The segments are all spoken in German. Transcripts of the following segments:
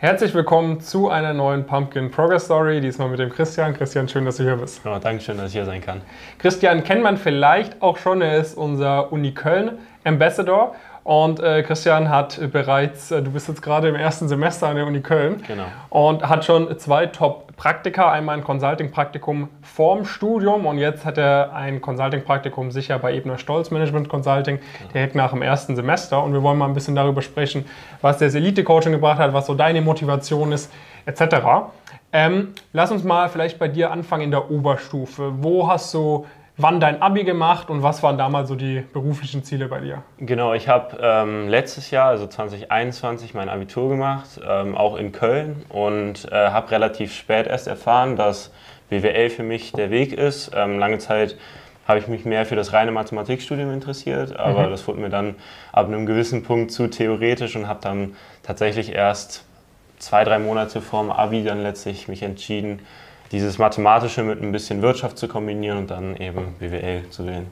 Herzlich willkommen zu einer neuen Pumpkin Progress Story, diesmal mit dem Christian. Christian, schön, dass du hier bist. Ja, danke schön, dass ich hier sein kann. Christian kennt man vielleicht auch schon, er ist unser Uni Köln Ambassador und äh, Christian hat bereits, äh, du bist jetzt gerade im ersten Semester an der Uni Köln Genau. und hat schon zwei Top-Praktika, einmal ein Consulting-Praktikum vorm Studium und jetzt hat er ein Consulting-Praktikum sicher bei Ebner Stolz Management Consulting direkt nach dem ersten Semester und wir wollen mal ein bisschen darüber sprechen, was das Elite-Coaching gebracht hat, was so deine Motivation ist, etc. Ähm, lass uns mal vielleicht bei dir anfangen in der Oberstufe. Wo hast du wann dein Abi gemacht und was waren damals so die beruflichen Ziele bei dir? Genau, ich habe ähm, letztes Jahr, also 2021, mein Abitur gemacht, ähm, auch in Köln und äh, habe relativ spät erst erfahren, dass BWL für mich der Weg ist. Ähm, lange Zeit habe ich mich mehr für das reine Mathematikstudium interessiert, aber Mhm. das wurde mir dann ab einem gewissen Punkt zu theoretisch und habe dann tatsächlich erst zwei, drei Monate vorm Abi dann letztlich mich entschieden, dieses Mathematische mit ein bisschen Wirtschaft zu kombinieren und dann eben BWL zu wählen.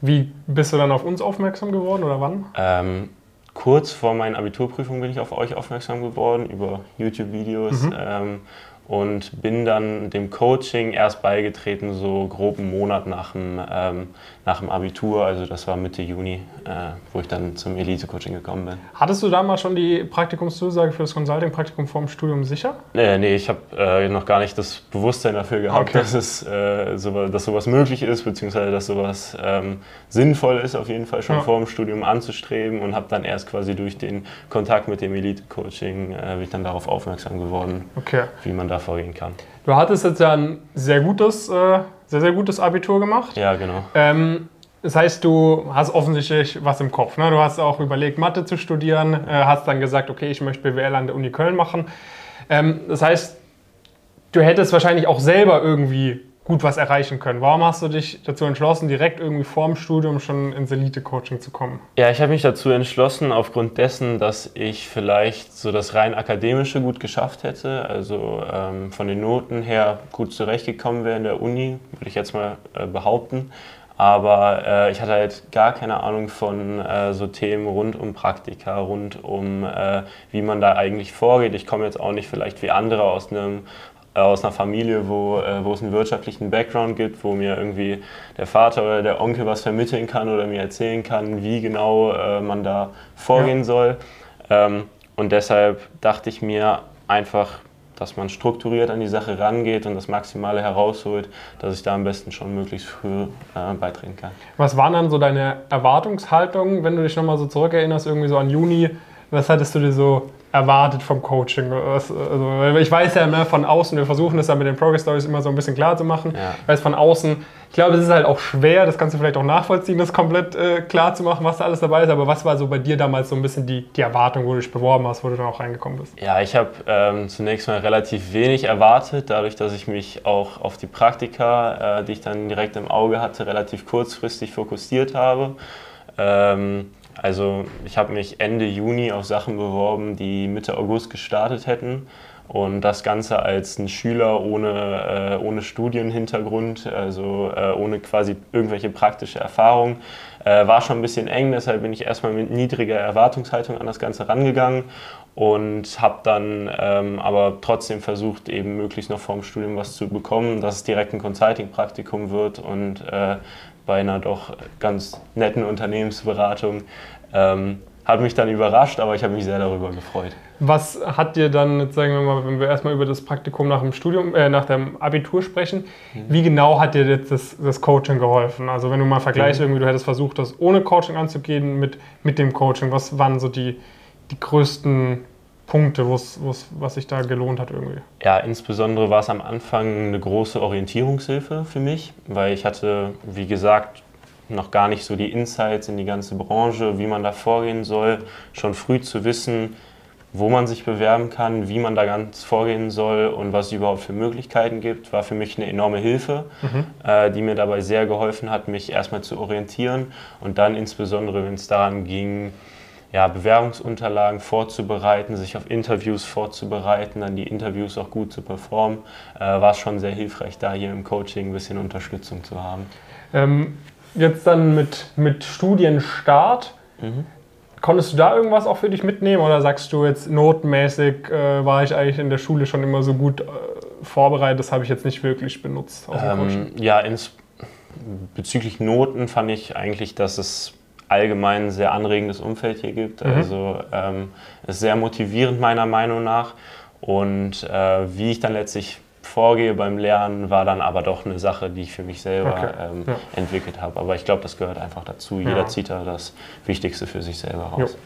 Wie bist du dann auf uns aufmerksam geworden oder wann? Ähm, kurz vor meinen Abiturprüfungen bin ich auf euch aufmerksam geworden über YouTube-Videos ähm, und bin dann dem Coaching erst beigetreten, so grob einen Monat nach dem, ähm, nach dem Abitur. Also das war Mitte Juni, äh, wo ich dann zum Elite-Coaching gekommen bin. Hattest du damals schon die Praktikumszusage für das Consulting-Praktikum vorm Studium sicher? Äh, nee, ich habe äh, noch gar nicht das Bewusstsein dafür gehabt, Okay. dass, es, äh, so, dass sowas möglich ist, beziehungsweise dass sowas ähm, sinnvoll ist, auf jeden Fall schon Ja. vor dem Studium anzustreben und habe dann erst quasi durch den Kontakt mit dem Elite-Coaching äh, bin ich dann darauf aufmerksam geworden, Okay. wie man da vorgehen kann. Du hattest jetzt ja ein sehr gutes, äh, sehr, sehr gutes Abitur gemacht. Ja, genau. Ähm, das heißt, du hast offensichtlich was im Kopf. Ne? Du hast auch überlegt, Mathe zu studieren, äh, hast dann gesagt, okay, ich möchte BWL an der Uni Köln machen. Ähm, das heißt, du hättest wahrscheinlich auch selber irgendwie gut was erreichen können. Warum hast du dich dazu entschlossen, direkt irgendwie vorm Studium schon ins Elite-Coaching zu kommen? Ja, ich habe mich dazu entschlossen, aufgrund dessen, dass ich vielleicht so das rein akademische gut geschafft hätte, also ähm, von den Noten her gut zurechtgekommen wäre in der Uni, würde ich jetzt mal äh, behaupten. Aber äh, ich hatte halt gar keine Ahnung von äh, so Themen rund um Praktika, rund um, äh, wie man da eigentlich vorgeht. Ich komme jetzt auch nicht vielleicht wie andere aus einem aus einer Familie, wo, äh, wo es einen wirtschaftlichen Background gibt, wo mir irgendwie der Vater oder der Onkel was vermitteln kann oder mir erzählen kann, wie genau äh, man da vorgehen Ja. soll. Ähm, und deshalb dachte ich mir einfach, dass man strukturiert an die Sache rangeht und das Maximale herausholt, dass ich da am besten schon möglichst früh äh, beitreten kann. Was waren dann so deine Erwartungshaltungen, wenn du dich nochmal so zurückerinnerst, irgendwie so an Juni? Was hattest du dir so erwartet vom Coaching? Also, ich weiß ja ne, von außen, wir versuchen das ja mit den Progress Stories immer so ein bisschen klar zu machen. Ja. Ich weiß von außen, ich glaube, es ist halt auch schwer, das kannst du vielleicht auch nachvollziehen, das komplett äh, klar zu machen, was da alles dabei ist. Aber was war so bei dir damals so ein bisschen die, die Erwartung, wo du dich beworben hast, wo du dann auch reingekommen bist? Ja, ich habe ähm, zunächst mal relativ wenig erwartet, dadurch, dass ich mich auch auf die Praktika, äh, die ich dann direkt im Auge hatte, relativ kurzfristig fokussiert habe. Ähm, also ich habe mich Ende Juni auf Sachen beworben, die Mitte August gestartet hätten. Und das Ganze als ein Schüler ohne, äh, ohne Studienhintergrund, also äh, ohne quasi irgendwelche praktische Erfahrung, äh, war schon ein bisschen eng. Deshalb bin ich erstmal mit niedriger Erwartungshaltung an das Ganze rangegangen und habe dann ähm, aber trotzdem versucht, eben möglichst noch vorm Studium was zu bekommen, dass es direkt ein Consulting-Praktikum wird und äh, bei einer doch ganz netten Unternehmensberatung. Ähm, hat mich dann überrascht, aber ich habe mich sehr darüber gefreut. Was hat dir dann, jetzt sagen wir mal, wenn wir erstmal über das Praktikum nach dem Studium, äh, nach dem Abitur sprechen, wie genau hat dir jetzt das, das Coaching geholfen? Also wenn du mal vergleichst, irgendwie du hättest versucht, das ohne Coaching anzugehen mit, mit dem Coaching, was waren so die, die größten Punkte, wo's, wo's, was sich da gelohnt hat irgendwie? Ja, insbesondere war es am Anfang eine große Orientierungshilfe für mich, weil ich hatte, wie gesagt, noch gar nicht so die Insights in die ganze Branche, wie man da vorgehen soll, schon früh zu wissen, wo man sich bewerben kann, wie man da ganz vorgehen soll und was es überhaupt für Möglichkeiten gibt, war für mich eine enorme Hilfe, äh, die mir dabei sehr geholfen hat, mich erstmal zu orientieren und dann insbesondere, wenn es daran ging, ja, Bewerbungsunterlagen vorzubereiten, sich auf Interviews vorzubereiten, dann die Interviews auch gut zu performen, äh, war es schon sehr hilfreich, da hier im Coaching ein bisschen Unterstützung zu haben. Ähm, jetzt dann mit, mit Studienstart. Konntest du da irgendwas auch für dich mitnehmen oder sagst du jetzt notmäßig äh, war ich eigentlich in der Schule schon immer so gut äh, vorbereitet, das habe ich jetzt nicht wirklich benutzt? Ähm, ja, ins, bezüglich Noten fand ich eigentlich, dass es allgemein ein sehr anregendes Umfeld hier gibt. Mhm. Also ähm, ist sehr motivierend meiner Meinung nach. Und äh, wie ich dann letztlich vorgehe beim Lernen, war dann aber doch eine Sache, die ich für mich selber okay. ähm, ja. entwickelt habe. Aber ich glaube, das gehört einfach dazu. Jeder ja. zieht da das Wichtigste für sich selber raus. Jo.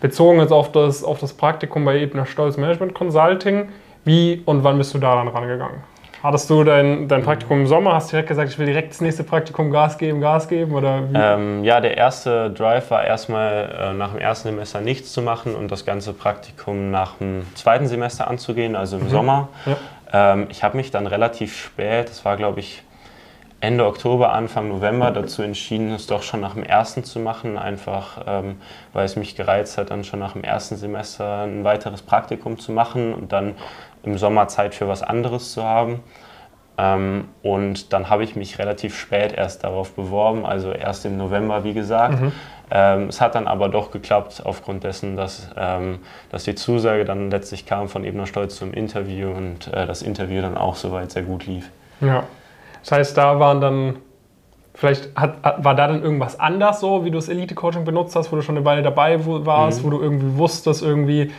Bezogen jetzt auf das, auf das Praktikum bei Ebner Stolz Management Consulting, wie und wann bist du da dann rangegangen? Hattest du dein, dein Praktikum im Sommer? Hast du direkt gesagt, ich will direkt das nächste Praktikum Gas geben, Gas geben? Oder ähm, ja, der erste Drive war erstmal äh, nach dem ersten Semester nichts zu machen und das ganze Praktikum nach dem zweiten Semester anzugehen, also im mhm. Sommer. Ja. Ähm, ich habe mich dann relativ spät, das war glaube ich Ende Oktober, Anfang November dazu entschieden, es doch schon nach dem ersten zu machen, einfach ähm, weil es mich gereizt hat, dann schon nach dem ersten Semester ein weiteres Praktikum zu machen und dann im Sommer Zeit für was anderes zu haben. Ähm, und dann habe ich mich relativ spät erst darauf beworben, also erst im November, wie gesagt. Mhm. Ähm, es hat dann aber doch geklappt, aufgrund dessen, dass, ähm, dass die Zusage dann letztlich kam von Ebner Stolz zum Interview und äh, das Interview dann auch soweit sehr gut lief. Ja, das heißt, da waren dann, vielleicht hat, war da dann irgendwas anders so, wie du das Elite-Coaching benutzt hast, wo du schon eine Weile dabei warst, mhm. wo du irgendwie wusstest, irgendwie,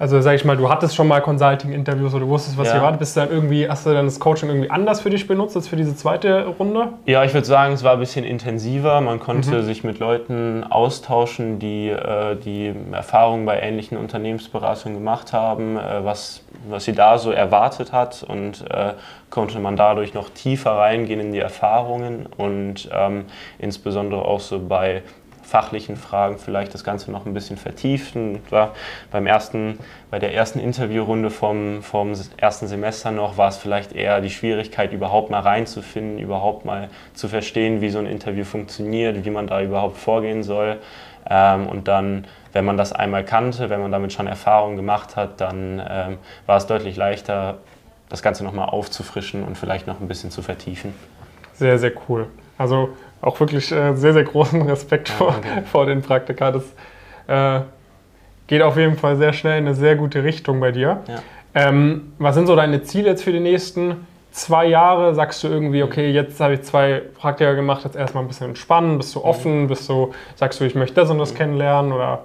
also sag ich mal, du hattest schon mal Consulting-Interviews oder du wusstest, was ja. hier war. Bist du dann irgendwie, hast du dann das Coaching irgendwie anders für dich benutzt als für diese zweite Runde? Ja, ich würde sagen, es war ein bisschen intensiver. Man konnte mhm. sich mit Leuten austauschen, die äh, die Erfahrungen bei ähnlichen Unternehmensberatungen gemacht haben, äh, was, was sie da so erwartet hat und äh, konnte man dadurch noch tiefer reingehen in die Erfahrungen und ähm, insbesondere auch so bei fachlichen Fragen vielleicht das Ganze noch ein bisschen vertiefen. War beim ersten, bei der ersten Interviewrunde vom, vom ersten Semester noch war es vielleicht eher die Schwierigkeit, überhaupt mal reinzufinden, überhaupt mal zu verstehen, wie so ein Interview funktioniert, wie man da überhaupt vorgehen soll. Ähm, und dann, wenn man das einmal kannte, wenn man damit schon Erfahrungen gemacht hat, dann ähm, war es deutlich leichter, das Ganze nochmal aufzufrischen und vielleicht noch ein bisschen zu vertiefen. Sehr, sehr cool. Also auch wirklich äh, sehr, sehr großen Respekt ja, vor, vor den Praktika. Das äh, geht auf jeden Fall sehr schnell in eine sehr gute Richtung bei dir. Ja. Ähm, was sind so deine Ziele jetzt für die nächsten zwei Jahre? Sagst du irgendwie, okay, jetzt habe ich zwei Praktika gemacht, jetzt erstmal ein bisschen entspannen, bist du offen, bist du, sagst du, ich möchte das und das kennenlernen oder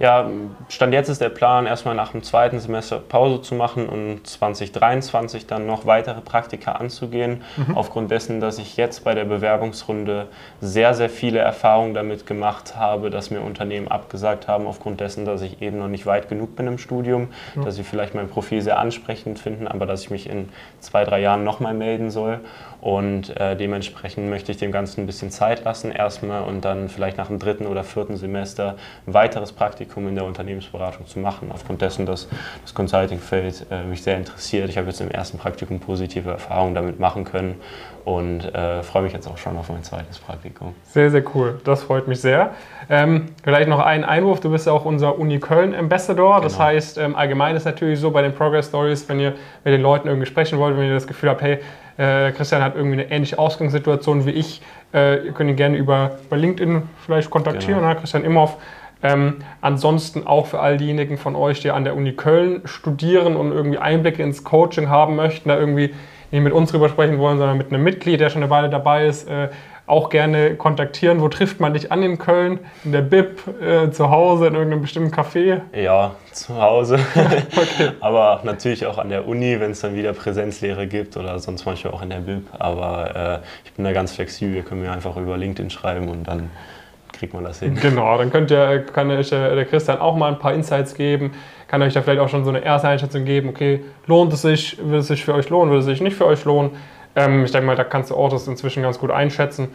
ja, Stand jetzt ist der Plan, erstmal nach dem zweiten Semester Pause zu machen und 2023 dann noch weitere Praktika anzugehen. Mhm. Aufgrund dessen, dass ich jetzt bei der Bewerbungsrunde sehr, sehr viele Erfahrungen damit gemacht habe, dass mir Unternehmen abgesagt haben, aufgrund dessen, dass ich eben noch nicht weit genug bin im Studium, mhm. dass sie vielleicht mein Profil sehr ansprechend finden, aber dass ich mich in zwei, drei Jahren nochmal melden soll. Und äh, dementsprechend möchte ich dem Ganzen ein bisschen Zeit lassen erstmal und dann vielleicht nach dem dritten oder vierten Semester ein weiteres Praktikum in der Unternehmensberatung zu machen. Aufgrund dessen, dass das Consulting-Feld äh, mich sehr interessiert. Ich habe jetzt im ersten Praktikum positive Erfahrungen damit machen können und äh, freue mich jetzt auch schon auf mein zweites Praktikum. Sehr, sehr cool. Das freut mich sehr. Ähm, vielleicht noch ein Einwurf. Du bist ja auch unser Uni Köln Ambassador. Genau. Das heißt, ähm, allgemein ist natürlich so bei den Progress Stories, wenn ihr mit den Leuten irgendwie sprechen wollt, wenn ihr das Gefühl habt, hey, äh, Christian hat irgendwie eine ähnliche Ausgangssituation wie ich. Äh, ihr könnt ihn gerne über, über LinkedIn vielleicht kontaktieren, genau. ne? Christian Imhoff. Ähm, ansonsten auch für all diejenigen von euch, die an der Uni Köln studieren und irgendwie Einblicke ins Coaching haben möchten, da irgendwie nicht mit uns drüber sprechen wollen, sondern mit einem Mitglied, der schon eine Weile dabei ist, äh, auch gerne kontaktieren. Wo trifft man dich an in Köln? In der BIP, äh, zu Hause, in irgendeinem bestimmten Café? Ja, zu Hause. okay. Aber natürlich auch an der Uni, wenn es dann wieder Präsenzlehre gibt oder sonst manchmal auch in der BIP. Aber äh, ich bin da ganz flexibel. Ihr könnt mir einfach über LinkedIn schreiben und dann kriegt man das hin. Genau, dann könnt ihr, kann euch der Christian auch mal ein paar Insights geben, kann euch da vielleicht auch schon so eine erste Einschätzung geben, okay, lohnt es sich, will es sich für euch lohnen, will es sich nicht für euch lohnen. Ähm, ich denke mal, da kannst du auch das inzwischen ganz gut einschätzen.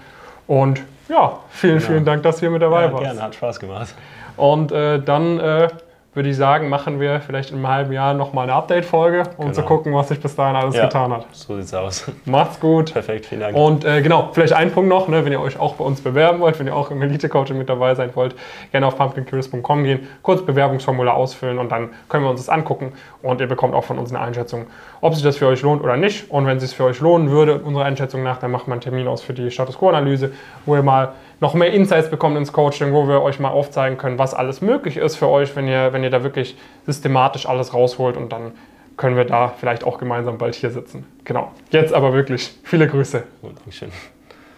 Und ja, vielen, ja. vielen Dank, dass ihr mit dabei ja, warst. Gerne, hat Spaß gemacht. Und äh, dann äh, würde ich sagen, machen wir vielleicht in einem halben Jahr nochmal eine Update-Folge, um genau. zu gucken, was sich bis dahin alles ja, getan hat. So sieht's aus. Macht's gut. Perfekt, vielen Dank. Und äh, genau, vielleicht ein Punkt noch, ne, wenn ihr euch auch bei uns bewerben wollt, wenn ihr auch im Elite-Coaching mit dabei sein wollt, gerne auf pumpkincurious.com gehen, kurz Bewerbungsformular ausfüllen und dann können wir uns das angucken und ihr bekommt auch von uns eine Einschätzung, ob sich das für euch lohnt oder nicht. Und wenn es sich für euch lohnen würde, unserer Einschätzung nach, dann macht man einen Termin aus für die Status Quo-Analyse, wo ihr mal noch mehr Insights bekommt ins Coaching, wo wir euch mal aufzeigen können, was alles möglich ist für euch, wenn ihr, wenn ihr da wirklich systematisch alles rausholt und dann können wir da vielleicht auch gemeinsam bald hier sitzen. Genau. Jetzt aber wirklich viele Grüße. Gut, Dankeschön.